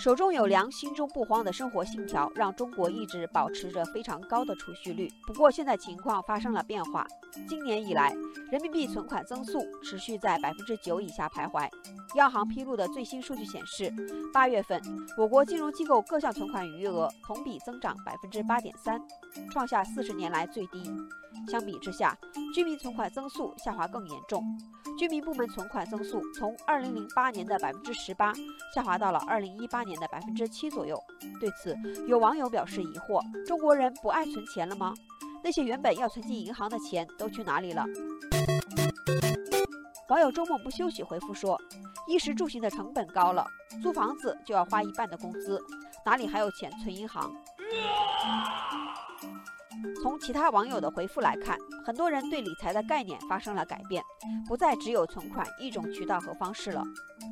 手中有粮，心中不慌的生活信条，让中国一直保持着非常高的储蓄率。不过，现在情况发生了变化。今年以来，人民币存款增速持续在百分之九以下徘徊。央行披露的最新数据显示，八月份我国金融机构各项存款余额同比增长百分之八点三，创下四十年来最低。相比之下，居民存款增速下滑更严重。居民部门存款增速从二零零八年的百分之十八下滑到了二零一八年的百分之七左右。对此，有网友表示疑惑：中国人不爱存钱了吗？那些原本要存进银行的钱都去哪里了？网友周末不休息回复说：衣食住行的成本高了，租房子就要花一半的工资，哪里还有钱存银行？从其他网友的回复来看，很多人对理财的概念发生了改变，不再只有存款一种渠道和方式了。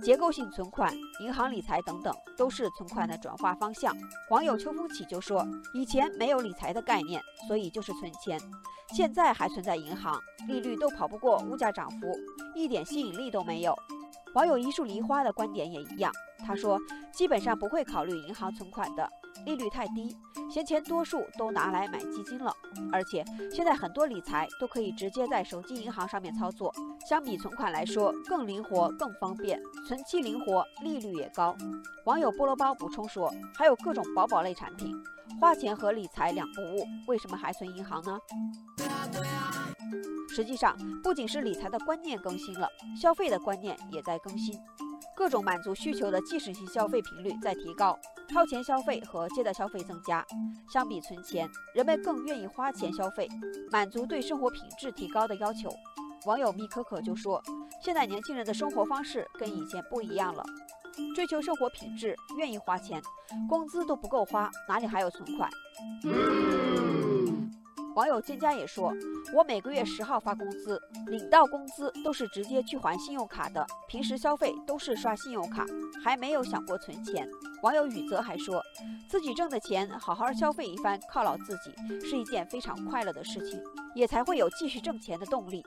结构性存款、银行理财等等，都是存款的转化方向。网友秋风起就说：“以前没有理财的概念，所以就是存钱；现在还存在银行，利率都跑不过物价涨幅，一点吸引力都没有。”网友一树梨花的观点也一样，他说：“基本上不会考虑银行存款的。”利率太低，闲钱多数都拿来买基金了。而且现在很多理财都可以直接在手机银行上面操作，相比存款来说更灵活、更方便，存期灵活，利率也高。网友菠萝包补充说，还有各种宝宝类产品，花钱和理财两不误，为什么还存银行呢？实际上，不仅是理财的观念更新了，消费的观念也在更新。各种满足需求的即时性消费频率在提高，超前消费和借贷消费增加。相比存钱，人们更愿意花钱消费，满足对生活品质提高的要求。网友蜜可可就说：“现在年轻人的生活方式跟以前不一样了，追求生活品质，愿意花钱，工资都不够花，哪里还有存款？”网友蒹葭也说：“我每个月十号发工资，领到工资都是直接去还信用卡的，平时消费都是刷信用卡，还没有想过存钱。”网友雨泽还说：“自己挣的钱好好消费一番，犒劳自己是一件非常快乐的事情，也才会有继续挣钱的动力。”